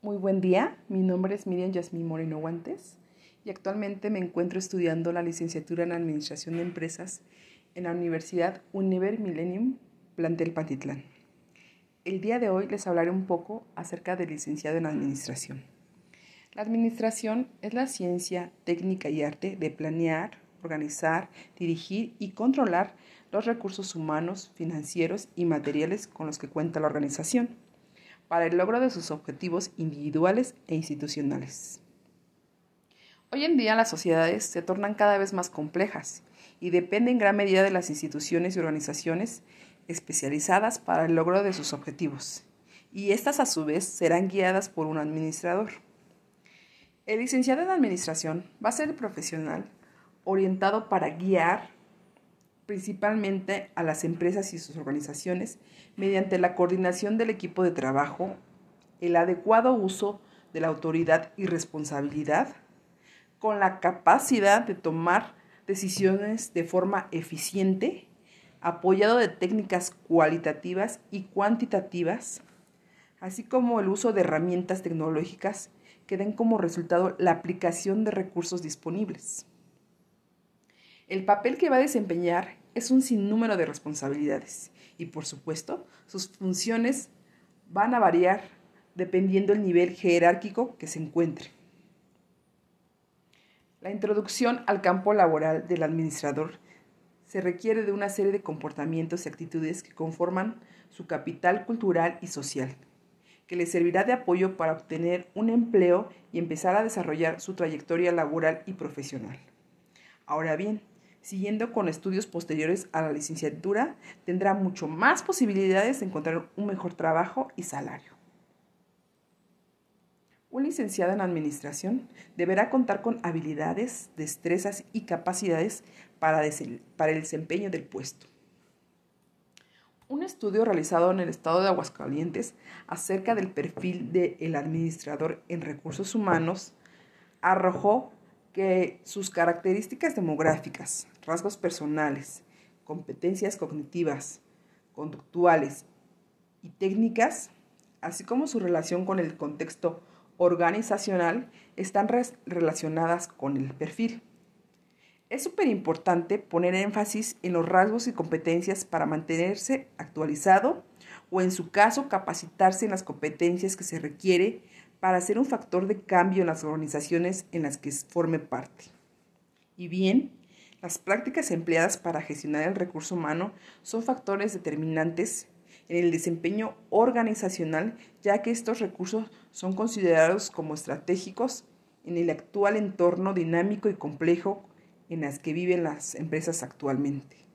Muy buen día, mi nombre es Miriam Yasmín Moreno Guantes y actualmente me encuentro estudiando la licenciatura en Administración de Empresas en la Universidad Univer Millennium Plantel Pantitlán. El día de hoy les hablaré un poco acerca del licenciado en Administración. La administración es la ciencia, técnica y arte de planear, organizar, dirigir y controlar los recursos humanos, financieros y materiales con los que cuenta la organización para el logro de sus objetivos individuales e institucionales. Hoy en día las sociedades se tornan cada vez más complejas y dependen en gran medida de las instituciones y organizaciones especializadas para el logro de sus objetivos, y estas a su vez serán guiadas por un administrador. El licenciado en administración va a ser el profesional orientado para guiar principalmente a las empresas y sus organizaciones mediante la coordinación del equipo de trabajo, el adecuado uso de la autoridad y responsabilidad, con la capacidad de tomar decisiones de forma eficiente, apoyado de técnicas cualitativas y cuantitativas, así como el uso de herramientas tecnológicas que den como resultado la aplicación de recursos disponibles. El papel que va a desempeñar es un sinnúmero de responsabilidades y por supuesto sus funciones van a variar dependiendo del nivel jerárquico que se encuentre. La introducción al campo laboral del administrador se requiere de una serie de comportamientos y actitudes que conforman su capital cultural y social, que le servirá de apoyo para obtener un empleo y empezar a desarrollar su trayectoria laboral y profesional. Ahora bien, siguiendo con estudios posteriores a la licenciatura, tendrá mucho más posibilidades de encontrar un mejor trabajo y salario. Un licenciado en administración deberá contar con habilidades, destrezas y capacidades para, el desempeño del puesto. Un estudio realizado en el estado de Aguascalientes acerca del perfil del administrador en recursos humanos arrojó que sus características demográficas, rasgos personales, competencias cognitivas, conductuales y técnicas, así como su relación con el contexto organizacional, están relacionadas con el perfil. Es súper importante poner énfasis en los rasgos y competencias para mantenerse actualizado o en su caso capacitarse en las competencias que se requiere para ser un factor de cambio en las organizaciones en las que forme parte. Y bien, las prácticas empleadas para gestionar el recurso humano son factores determinantes en el desempeño organizacional, ya que estos recursos son considerados como estratégicos en el actual entorno dinámico y complejo en las que viven las empresas actualmente.